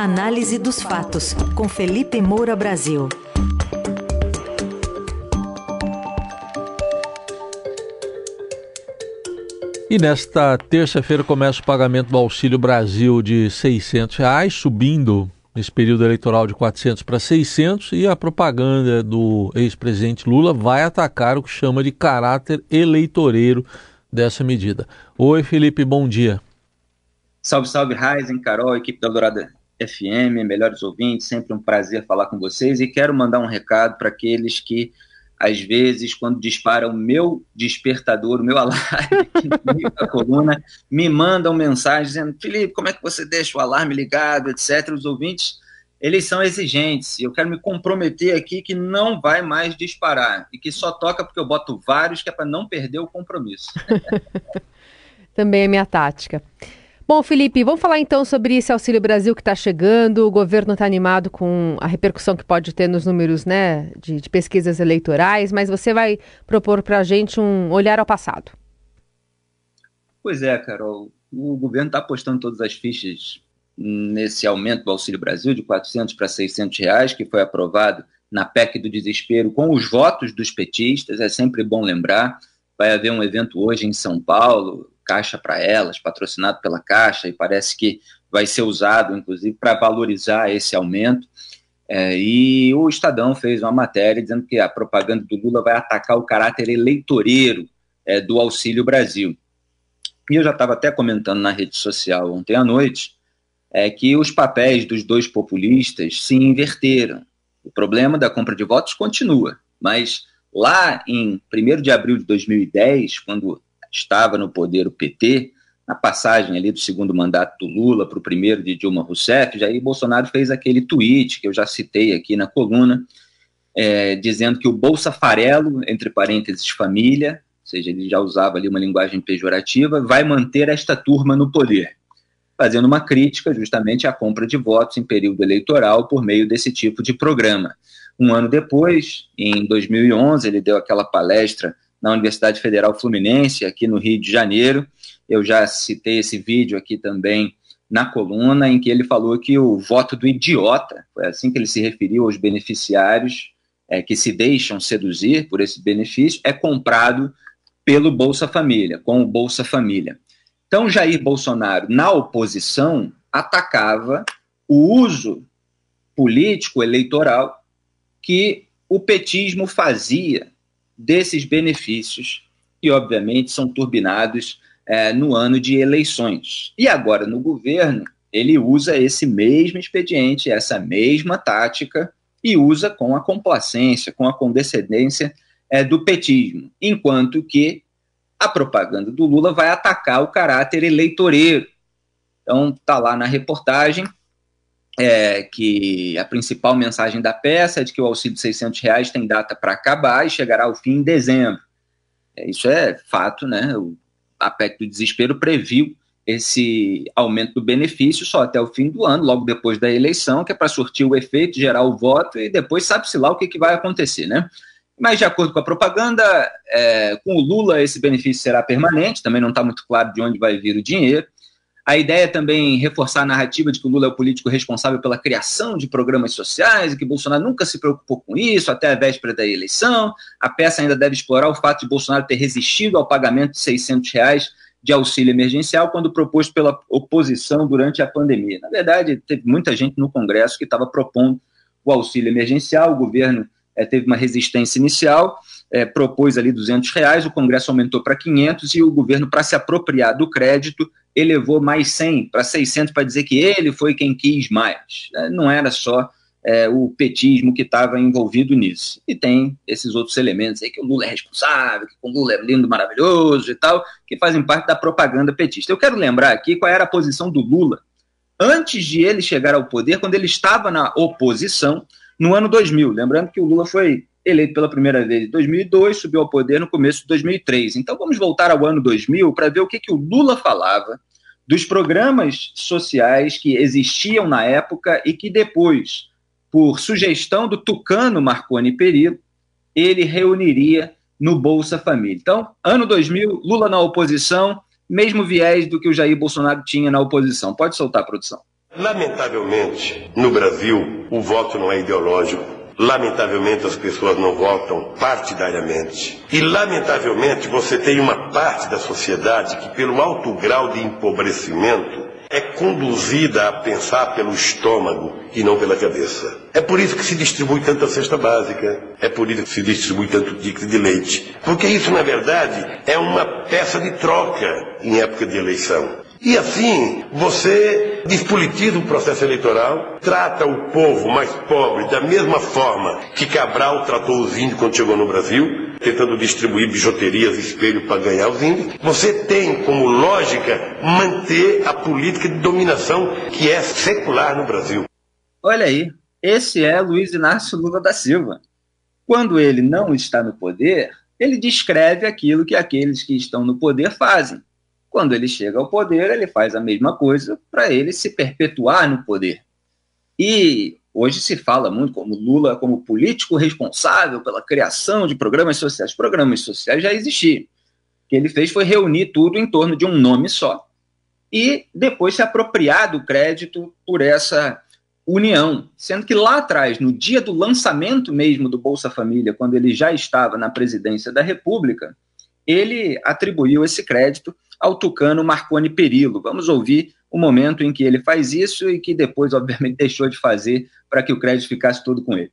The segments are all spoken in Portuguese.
Análise dos fatos, com Felipe Moura Brasil. E nesta terça-feira começa o pagamento do Auxílio Brasil de 600 reais, subindo nesse período eleitoral de 400 para 600 e a propaganda do ex-presidente Lula vai atacar o que chama de caráter eleitoreiro dessa medida. Oi, Felipe, bom dia. Salve, salve, Raizen, Carol, equipe da Dourada FM, melhores ouvintes, sempre um prazer falar com vocês e quero mandar um recado para aqueles que, às vezes, quando disparam o meu despertador, o meu alarme na coluna, me mandam mensagem dizendo, Felipe, como é que você deixa o alarme ligado, etc. Os ouvintes, eles são exigentes, eu quero me comprometer aqui que não vai mais disparar, e que só toca porque eu boto vários, que é para não perder o compromisso. Também é minha tática. Bom, Felipe, vamos falar então sobre esse Auxílio Brasil que está chegando. O governo está animado com a repercussão que pode ter nos números né, de, de pesquisas eleitorais, mas você vai propor para a gente um olhar ao passado. Pois é, Carol. O governo está apostando todas as fichas nesse aumento do Auxílio Brasil de 400 para 600 reais, que foi aprovado na PEC do desespero com os votos dos petistas. É sempre bom lembrar. Vai haver um evento hoje em São Paulo, Caixa para Elas, patrocinado pela Caixa, e parece que vai ser usado, inclusive, para valorizar esse aumento. É, e o Estadão fez uma matéria dizendo que a propaganda do Lula vai atacar o caráter eleitoreiro é, do Auxílio Brasil. E eu já estava até comentando na rede social ontem à noite é, que os papéis dos dois populistas se inverteram. O problema da compra de votos continua, mas lá em 1 de abril de 2010, quando estava no poder o PT, na passagem ali do segundo mandato do Lula para o primeiro de Dilma Rousseff, Jair Bolsonaro fez aquele tweet que eu já citei aqui na coluna, é, dizendo que o Bolsa Farelo, entre parênteses família, ou seja, ele já usava ali uma linguagem pejorativa, vai manter esta turma no poder, fazendo uma crítica justamente à compra de votos em período eleitoral por meio desse tipo de programa. Um ano depois, em 2011, ele deu aquela palestra na Universidade Federal Fluminense, aqui no Rio de Janeiro. Eu já citei esse vídeo aqui também na coluna, em que ele falou que o voto do idiota, foi assim que ele se referiu aos beneficiários é, que se deixam seduzir por esse benefício, é comprado pelo Bolsa Família, com o Bolsa Família. Então, Jair Bolsonaro, na oposição, atacava o uso político eleitoral que o petismo fazia desses benefícios, que obviamente são turbinados é, no ano de eleições. E agora, no governo, ele usa esse mesmo expediente, essa mesma tática, e usa com a complacência, com a condescendência é, do petismo, enquanto que a propaganda do Lula vai atacar o caráter eleitoreiro. Então, está lá na reportagem é, que a principal mensagem da peça é de que o auxílio de 600 reais tem data para acabar e chegará ao fim em dezembro. É, isso é fato, né? O, a PEC do desespero previu esse aumento do benefício só até o fim do ano, logo depois da eleição, que é para surtir o efeito, gerar o voto e depois sabe-se lá o que, que vai acontecer, né? Mas, de acordo com a propaganda, é, com o Lula esse benefício será permanente, também não está muito claro de onde vai vir o dinheiro. A ideia é também reforçar a narrativa de que o Lula é o político responsável pela criação de programas sociais e que Bolsonaro nunca se preocupou com isso até a véspera da eleição. A peça ainda deve explorar o fato de Bolsonaro ter resistido ao pagamento de 600 reais de auxílio emergencial quando proposto pela oposição durante a pandemia. Na verdade, teve muita gente no Congresso que estava propondo o auxílio emergencial, o governo é, teve uma resistência inicial, é, propôs ali 200 reais, o Congresso aumentou para 500 e o governo, para se apropriar do crédito, elevou mais 100 para 600 para dizer que ele foi quem quis mais. É, não era só é, o petismo que estava envolvido nisso. E tem esses outros elementos aí que o Lula é responsável, que o Lula é lindo, maravilhoso e tal, que fazem parte da propaganda petista. Eu quero lembrar aqui qual era a posição do Lula antes de ele chegar ao poder, quando ele estava na oposição no ano 2000. Lembrando que o Lula foi eleito pela primeira vez em 2002, subiu ao poder no começo de 2003. Então vamos voltar ao ano 2000 para ver o que, que o Lula falava dos programas sociais que existiam na época e que depois, por sugestão do Tucano Marconi Perillo, ele reuniria no Bolsa Família. Então, ano 2000, Lula na oposição, mesmo viés do que o Jair Bolsonaro tinha na oposição. Pode soltar, produção. Lamentavelmente, no Brasil, o voto não é ideológico. Lamentavelmente, as pessoas não votam partidariamente. E, lamentavelmente, você tem uma parte da sociedade que, pelo alto grau de empobrecimento, é conduzida a pensar pelo estômago e não pela cabeça. É por isso que se distribui tanta cesta básica, é por isso que se distribui tanto ticket de leite. Porque isso, na verdade, é uma peça de troca em época de eleição. E assim, você despolitiza o processo eleitoral, trata o povo mais pobre da mesma forma que Cabral tratou os índios quando chegou no Brasil, tentando distribuir bijuterias, espelho para ganhar os índios. Você tem como lógica manter a política de dominação que é secular no Brasil. Olha aí, esse é Luiz Inácio Lula da Silva. Quando ele não está no poder, ele descreve aquilo que aqueles que estão no poder fazem. Quando ele chega ao poder, ele faz a mesma coisa para ele se perpetuar no poder. E hoje se fala muito como Lula como político responsável pela criação de programas sociais. Programas sociais já existiam. O que ele fez foi reunir tudo em torno de um nome só e depois se apropriar do crédito por essa união, sendo que lá atrás, no dia do lançamento mesmo do Bolsa Família, quando ele já estava na presidência da República, ele atribuiu esse crédito ao tucano Marconi Perillo. Vamos ouvir o momento em que ele faz isso e que depois, obviamente, deixou de fazer para que o crédito ficasse todo com ele.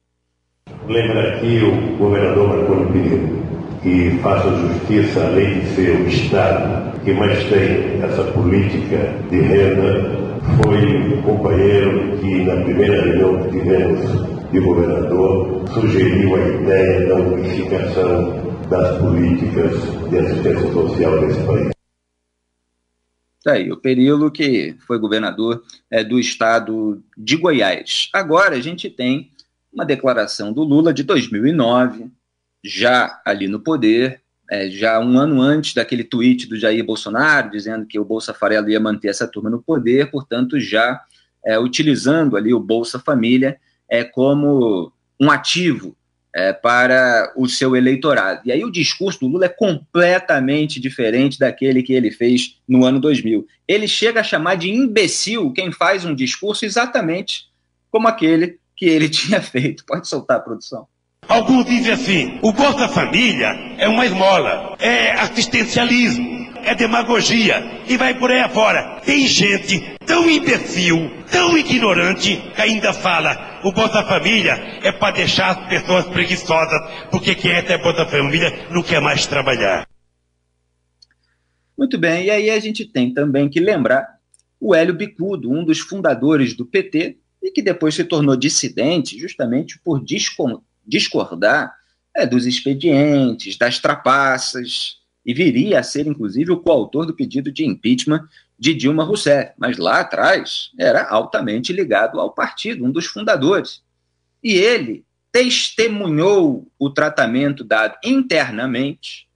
Lembra aqui o governador Marconi Perillo, que faça justiça além de ser o Estado que mais tem essa política de renda, foi o companheiro que na primeira reunião que tivemos de governador sugeriu a ideia da unificação das políticas de assistência social desse país. Tá aí, o Perilo, que foi governador é, do estado de Goiás. Agora a gente tem uma declaração do Lula de 2009, já ali no poder, é, já um ano antes daquele tweet do Jair Bolsonaro, dizendo que o Bolsa Farelo ia manter essa turma no poder, portanto, já é, utilizando ali o Bolsa Família é, como um ativo é, para o seu eleitorado. E aí o discurso do Lula é completamente diferente daquele que ele fez no ano 2000. Ele chega a chamar de imbecil quem faz um discurso exatamente como aquele que ele tinha feito. Pode soltar a produção. Alguns dizem assim: o Bolsa Família é uma esmola, é assistencialismo é demagogia e vai por aí afora. Tem gente tão imbecil, tão ignorante, que ainda fala: o Bolsa Família é para deixar as pessoas preguiçosas, porque quem é ter Bolsa Família não quer mais trabalhar. Muito bem, e aí a gente tem também que lembrar o Hélio Bicudo, um dos fundadores do PT, e que depois se tornou dissidente justamente por discordar é, dos expedientes, das trapaças, e viria a ser, inclusive, o coautor do pedido de impeachment de Dilma Rousseff, mas lá atrás era altamente ligado ao partido, um dos fundadores. E ele testemunhou o tratamento dado internamente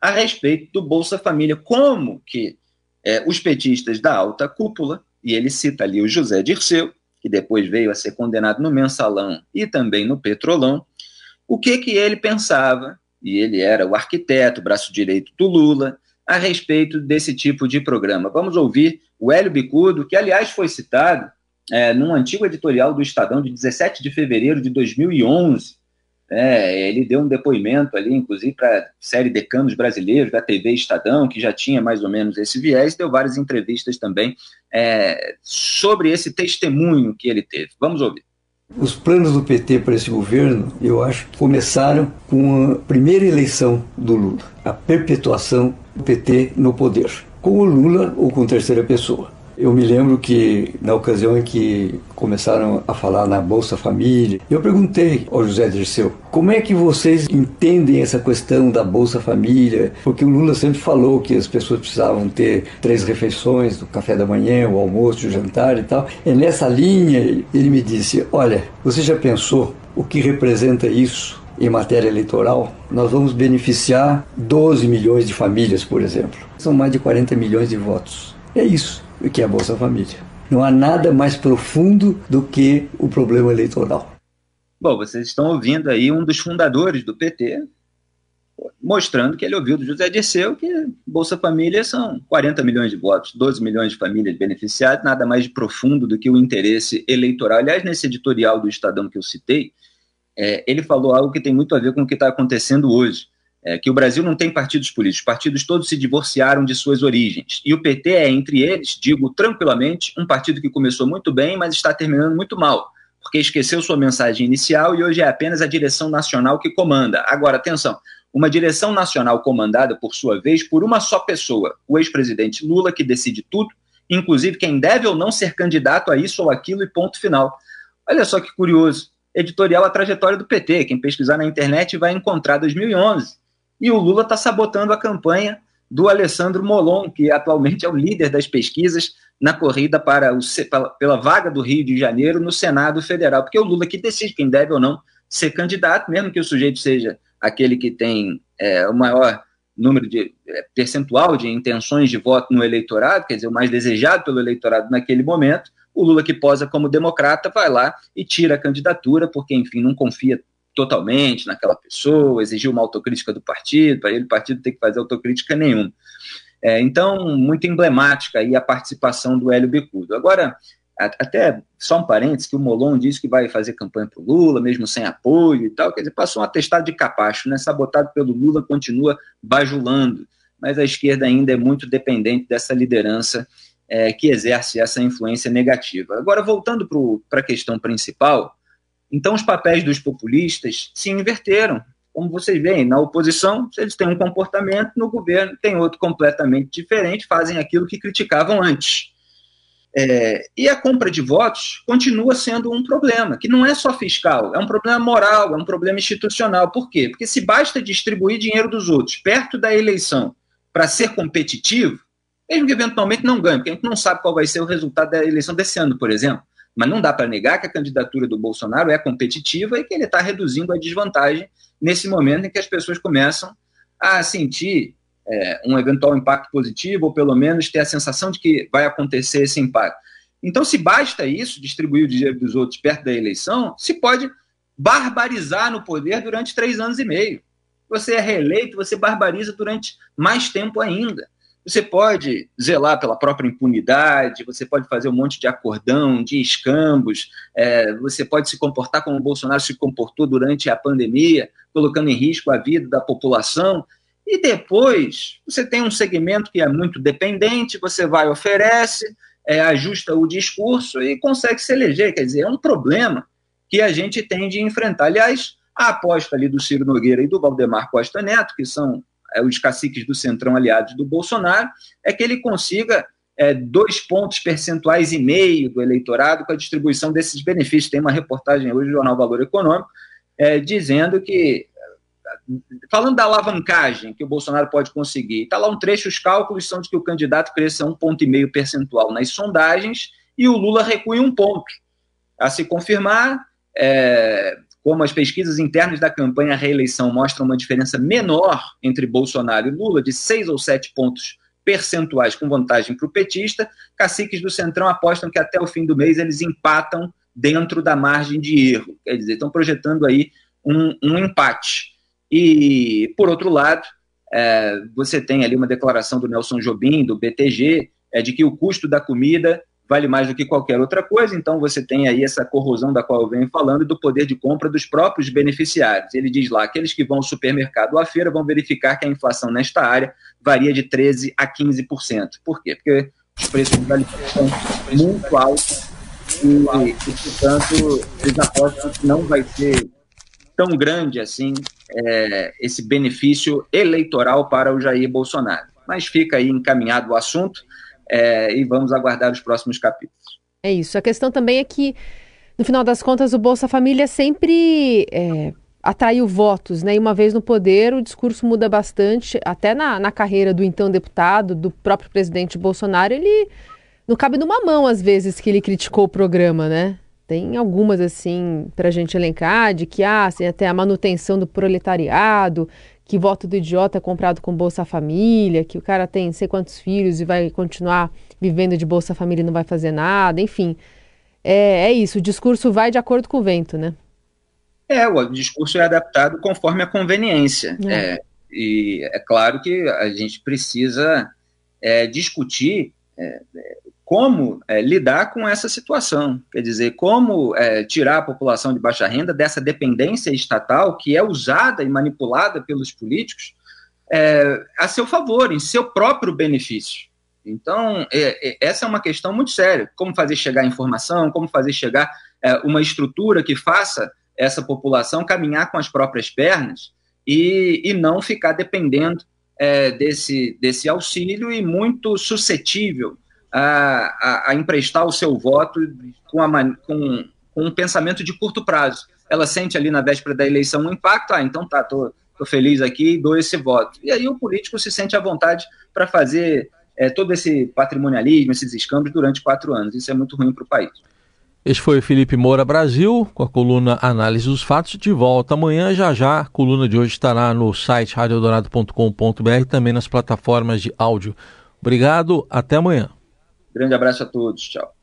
a respeito do Bolsa Família, como que é, os petistas da alta cúpula, e ele cita ali o José Dirceu, que depois veio a ser condenado no Mensalão e também no Petrolão, o que que ele pensava e ele era o arquiteto, braço direito do Lula, a respeito desse tipo de programa. Vamos ouvir o Hélio Bicudo, que, aliás, foi citado é, num antigo editorial do Estadão de 17 de fevereiro de 2011. É, ele deu um depoimento ali, inclusive, para a série Decanos Brasileiros, da TV Estadão, que já tinha mais ou menos esse viés, deu várias entrevistas também é, sobre esse testemunho que ele teve. Vamos ouvir. Os planos do PT para esse governo, eu acho começaram com a primeira eleição do Lula, a perpetuação do PT no poder, com o Lula ou com terceira pessoa. Eu me lembro que na ocasião em que começaram a falar na Bolsa Família, eu perguntei ao José Dirceu, como é que vocês entendem essa questão da Bolsa Família? Porque o Lula sempre falou que as pessoas precisavam ter três refeições, o café da manhã, o almoço, o jantar e tal. E nessa linha ele me disse, olha, você já pensou o que representa isso em matéria eleitoral, nós vamos beneficiar 12 milhões de famílias, por exemplo. São mais de 40 milhões de votos. É isso que é a Bolsa Família. Não há nada mais profundo do que o problema eleitoral. Bom, vocês estão ouvindo aí um dos fundadores do PT mostrando que ele ouviu do José Dirceu que Bolsa Família são 40 milhões de votos, 12 milhões de famílias beneficiadas, nada mais de profundo do que o interesse eleitoral. Aliás, nesse editorial do Estadão que eu citei, é, ele falou algo que tem muito a ver com o que está acontecendo hoje, é, que o Brasil não tem partidos políticos, os partidos todos se divorciaram de suas origens, e o PT é, entre eles, digo tranquilamente, um partido que começou muito bem, mas está terminando muito mal, porque esqueceu sua mensagem inicial e hoje é apenas a direção nacional que comanda. Agora, atenção, uma direção nacional comandada, por sua vez, por uma só pessoa, o ex-presidente Lula, que decide tudo, inclusive quem deve ou não ser candidato a isso ou aquilo e ponto final. Olha só que curioso. Editorial A Trajetória do PT. Quem pesquisar na internet vai encontrar 2011. E o Lula está sabotando a campanha do Alessandro Molon, que atualmente é o líder das pesquisas na corrida para o, pela vaga do Rio de Janeiro no Senado Federal, porque é o Lula que decide quem deve ou não ser candidato, mesmo que o sujeito seja aquele que tem é, o maior número de é, percentual de intenções de voto no eleitorado, quer dizer, o mais desejado pelo eleitorado naquele momento, o Lula que posa como democrata vai lá e tira a candidatura, porque, enfim, não confia totalmente naquela pessoa, exigiu uma autocrítica do partido, para ele o partido tem que fazer autocrítica nenhuma. É, então, muito emblemática aí a participação do Hélio Bicudo. Agora, até só um parênteses, que o Molon disse que vai fazer campanha para o Lula, mesmo sem apoio e tal, quer dizer, passou um atestado de capacho, né? Sabotado pelo Lula, continua bajulando, mas a esquerda ainda é muito dependente dessa liderança é, que exerce essa influência negativa. Agora, voltando para a questão principal, então os papéis dos populistas se inverteram. Como vocês veem, na oposição, eles têm um comportamento, no governo tem outro completamente diferente, fazem aquilo que criticavam antes. É, e a compra de votos continua sendo um problema, que não é só fiscal, é um problema moral, é um problema institucional. Por quê? Porque se basta distribuir dinheiro dos outros perto da eleição para ser competitivo, mesmo que eventualmente não ganhe, porque a gente não sabe qual vai ser o resultado da eleição desse ano, por exemplo. Mas não dá para negar que a candidatura do Bolsonaro é competitiva e que ele está reduzindo a desvantagem nesse momento em que as pessoas começam a sentir é, um eventual impacto positivo, ou pelo menos ter a sensação de que vai acontecer esse impacto. Então, se basta isso, distribuir o dinheiro dos outros perto da eleição, se pode barbarizar no poder durante três anos e meio. Você é reeleito, você barbariza durante mais tempo ainda. Você pode zelar pela própria impunidade, você pode fazer um monte de acordão, de escambos, é, você pode se comportar como o Bolsonaro se comportou durante a pandemia, colocando em risco a vida da população. E depois, você tem um segmento que é muito dependente, você vai, oferece, é, ajusta o discurso e consegue se eleger. Quer dizer, é um problema que a gente tem de enfrentar. Aliás, a aposta ali do Ciro Nogueira e do Valdemar Costa Neto, que são os caciques do Centrão aliados do Bolsonaro, é que ele consiga é, dois pontos percentuais e meio do eleitorado com a distribuição desses benefícios. Tem uma reportagem hoje do Jornal Valor Econômico é, dizendo que falando da alavancagem que o Bolsonaro pode conseguir, está lá um trecho, os cálculos são de que o candidato cresça um ponto e meio percentual nas sondagens e o Lula recue um ponto. A se confirmar, é, como as pesquisas internas da campanha à reeleição mostram uma diferença menor entre Bolsonaro e Lula, de seis ou sete pontos percentuais com vantagem para o petista, caciques do Centrão apostam que até o fim do mês eles empatam dentro da margem de erro. Quer dizer, estão projetando aí um, um empate. E, por outro lado, é, você tem ali uma declaração do Nelson Jobim, do BTG, é, de que o custo da comida vale mais do que qualquer outra coisa, então você tem aí essa corrosão da qual eu venho falando do poder de compra dos próprios beneficiários. Ele diz lá, aqueles que vão ao supermercado ou à feira vão verificar que a inflação nesta área varia de 13% a 15%. Por quê? Porque os preços dos alimentos são muito altos e, e, portanto, eles apostam que não vai ser tão grande assim é, esse benefício eleitoral para o Jair Bolsonaro. Mas fica aí encaminhado o assunto é, e vamos aguardar os próximos capítulos. É isso. A questão também é que, no final das contas, o Bolsa Família sempre é, atraiu votos, né? E uma vez no poder, o discurso muda bastante, até na, na carreira do então deputado, do próprio presidente Bolsonaro, ele não cabe numa mão, às vezes, que ele criticou o programa, né? Tem algumas, assim, para a gente elencar, de que ah, assim, até a manutenção do proletariado, que voto do idiota é comprado com Bolsa Família, que o cara tem sei quantos filhos e vai continuar vivendo de Bolsa Família e não vai fazer nada, enfim. É, é isso, o discurso vai de acordo com o vento, né? É, o discurso é adaptado conforme a conveniência. É. É, e é claro que a gente precisa é, discutir é, como é, lidar com essa situação, quer dizer, como é, tirar a população de baixa renda dessa dependência estatal que é usada e manipulada pelos políticos é, a seu favor, em seu próprio benefício. Então, é, é, essa é uma questão muito séria. Como fazer chegar a informação, como fazer chegar é, uma estrutura que faça essa população caminhar com as próprias pernas e, e não ficar dependendo desse, desse auxílio e muito suscetível a, a, a emprestar o seu voto com, a, com, com, um pensamento de curto prazo. Ela sente ali na véspera da eleição um impacto, ah, então tá, tô, tô feliz aqui e dou esse voto. E aí o político se sente à vontade para fazer é, todo esse patrimonialismo, esses escândalos durante quatro anos. Isso é muito ruim para o país. Este foi Felipe Moura Brasil, com a coluna Análise dos Fatos. De volta amanhã, já já. A coluna de hoje estará no site radiodorado.com.br e também nas plataformas de áudio. Obrigado, até amanhã. Grande abraço a todos, tchau.